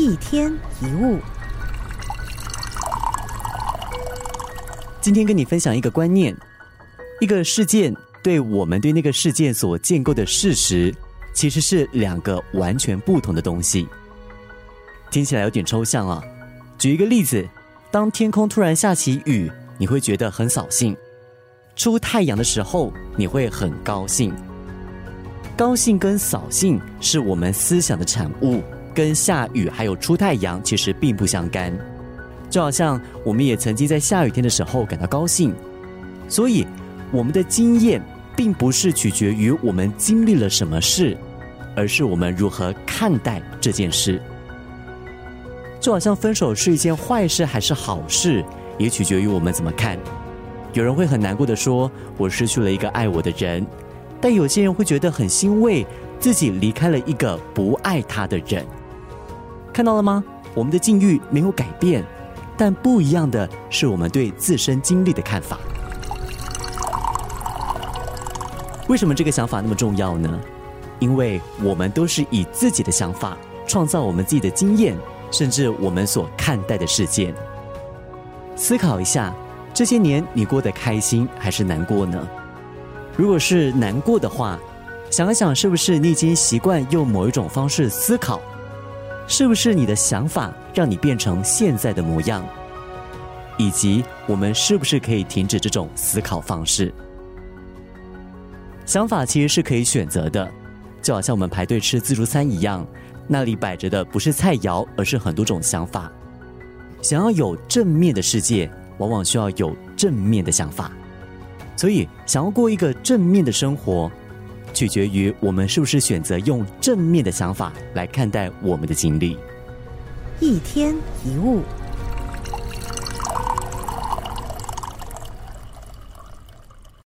一天一物，今天跟你分享一个观念：一个事件对我们对那个事件所建构的事实，其实是两个完全不同的东西。听起来有点抽象啊。举一个例子，当天空突然下起雨，你会觉得很扫兴；出太阳的时候，你会很高兴。高兴跟扫兴是我们思想的产物，跟下雨还有出太阳其实并不相干。就好像我们也曾经在下雨天的时候感到高兴，所以我们的经验并不是取决于我们经历了什么事，而是我们如何看待这件事。就好像分手是一件坏事还是好事，也取决于我们怎么看。有人会很难过的说：“我失去了一个爱我的人。”但有些人会觉得很欣慰，自己离开了一个不爱他的人。看到了吗？我们的境遇没有改变，但不一样的是我们对自身经历的看法。为什么这个想法那么重要呢？因为我们都是以自己的想法创造我们自己的经验，甚至我们所看待的世界。思考一下，这些年你过得开心还是难过呢？如果是难过的话，想一想，是不是你已经习惯用某一种方式思考？是不是你的想法让你变成现在的模样？以及我们是不是可以停止这种思考方式？想法其实是可以选择的，就好像我们排队吃自助餐一样，那里摆着的不是菜肴，而是很多种想法。想要有正面的世界，往往需要有正面的想法。所以，想要过一个正面的生活，取决于我们是不是选择用正面的想法来看待我们的经历。一天一物。